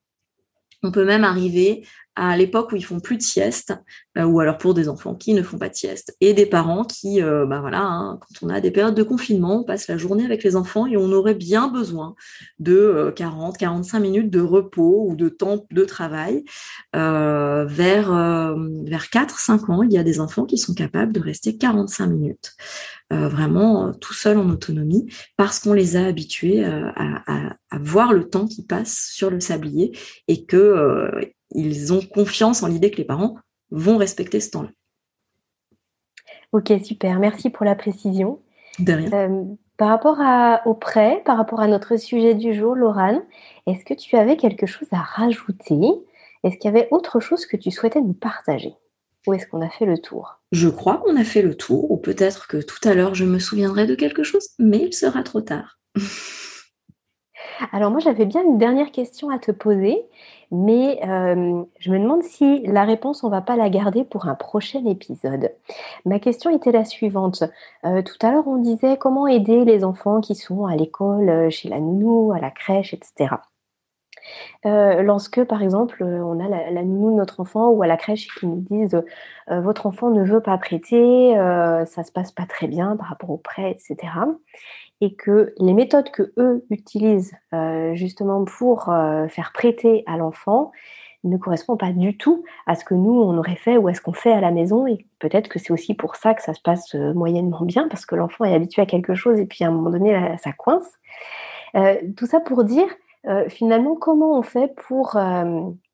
on peut même arriver à l'époque où ils font plus de sieste, euh, ou alors pour des enfants qui ne font pas de sieste, et des parents qui, euh, bah voilà, hein, quand on a des périodes de confinement, on passe la journée avec les enfants et on aurait bien besoin de 40, euh, 45 minutes de repos ou de temps de travail. vers vers 4, 5 ans, il y a des enfants qui sont capables de rester 45 minutes. vraiment tout seul en autonomie parce qu'on les a habitués à, voir le temps qui passe sur le sablier et que ils ont confiance en l'idée que les parents vont respecter ce temps-là. Ok, super. Merci pour la précision. De rien. Euh, par rapport au prêt, par rapport à notre sujet du jour, Laurane, est-ce que tu avais quelque chose à rajouter? Est-ce qu'il y avait autre chose que tu souhaitais nous partager? Ou est-ce qu'on a fait le tour? Je crois qu'on a fait le tour, ou peut-être que tout à l'heure je me souviendrai de quelque chose, mais il sera trop tard. Alors moi j'avais bien une dernière question à te poser mais euh, je me demande si la réponse, on va pas la garder pour un prochain épisode. Ma question était la suivante. Euh, tout à l'heure, on disait comment aider les enfants qui sont à l'école, euh, chez la nounou, à la crèche, etc. lorsque, par exemple, on a la, nounou de notre enfant ou à la crèche qui nous disent votre enfant ne veut pas prêter, ça se passe pas très bien par rapport au prêt, etc et que les méthodes que eux utilisent euh, justement pour euh, faire prêter à l'enfant ne correspondent pas du tout à ce que nous on aurait fait ou à ce qu'on fait à la maison et peut-être que c'est aussi pour ça que ça se passe euh, moyennement bien parce que l'enfant est habitué à quelque chose et puis à un moment donné ça coince. tout ça pour dire finalement comment on fait pour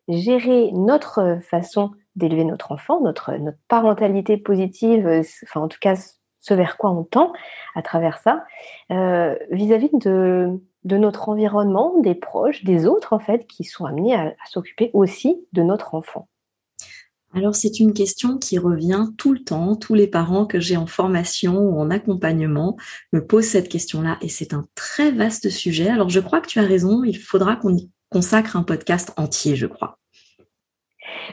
gérer notre façon d'élever notre enfant, notre, notre parentalité positive, enfin en tout cas ce vers quoi on tend à travers ça, euh, vis-à-vis de, notre environnement, des proches, des autres en fait, qui sont amenés à, s'occuper aussi de notre enfant. Alors c'est une question qui revient tout le temps. Tous les parents que j'ai en formation ou en accompagnement me posent cette question-là et c'est un très vaste sujet. Alors je crois que tu as raison, il faudra qu'on y consacre un podcast entier, je crois.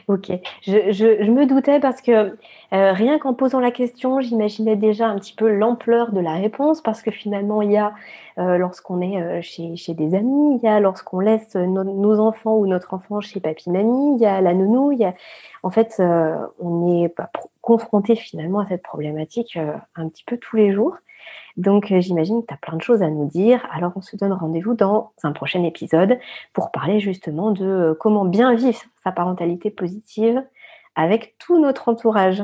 Ok, je, me doutais parce que euh, rien qu'en posant la question, j'imaginais déjà un petit peu l'ampleur de la réponse parce que finalement, il y a lorsqu'on est euh, chez, des amis, il y a lorsqu'on laisse nos enfants ou notre enfant chez papy-mamie, il y a la nounou. En fait, on est confronté finalement à cette problématique un petit peu tous les jours. Donc euh, j'imagine que tu as plein de choses à nous dire. Alors on se donne rendez-vous dans un prochain épisode pour parler justement de euh, comment bien vivre sa parentalité positive avec tout notre entourage.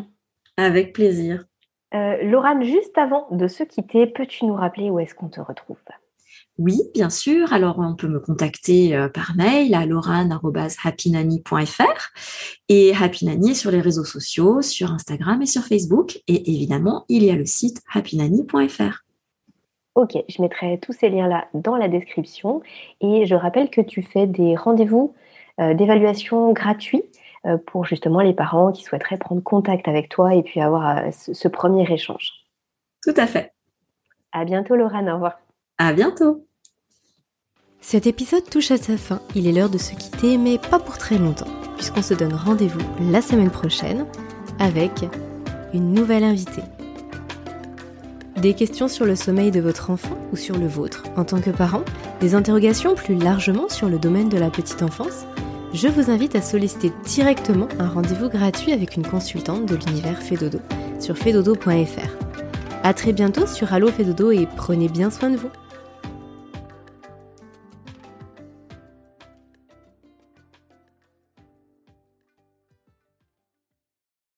Avec plaisir. Euh, Laurane, juste avant de se quitter, peux-tu nous rappeler où est-ce qu'on te retrouve? Oui, bien sûr. Alors, on peut me contacter euh, par mail à lorane.happynanny.fr et Happy est sur les réseaux sociaux, sur Instagram et sur Facebook. Et évidemment, il y a le site happynanny.fr. Ok, je mettrai tous ces liens-là dans la description. Et je rappelle que tu fais des rendez-vous euh, d'évaluation gratuits pour justement les parents qui souhaiteraient prendre contact avec toi et puis avoir ce, ce premier échange. Tout à fait. À bientôt, Laurane. Au revoir. À bientôt. Cet épisode touche à sa fin. Il est l'heure de se quitter, mais pas pour très longtemps, puisqu'on se donne rendez-vous la semaine prochaine avec une nouvelle invitée. Des questions sur le sommeil de votre enfant ou sur le vôtre en tant que parent Des interrogations plus largement sur le domaine de la petite enfance Je vous invite à solliciter directement un rendez-vous gratuit avec une consultante de l'univers Fedodo sur fedodo.fr. À très bientôt sur Allo fait dodo et prenez bien soin de vous.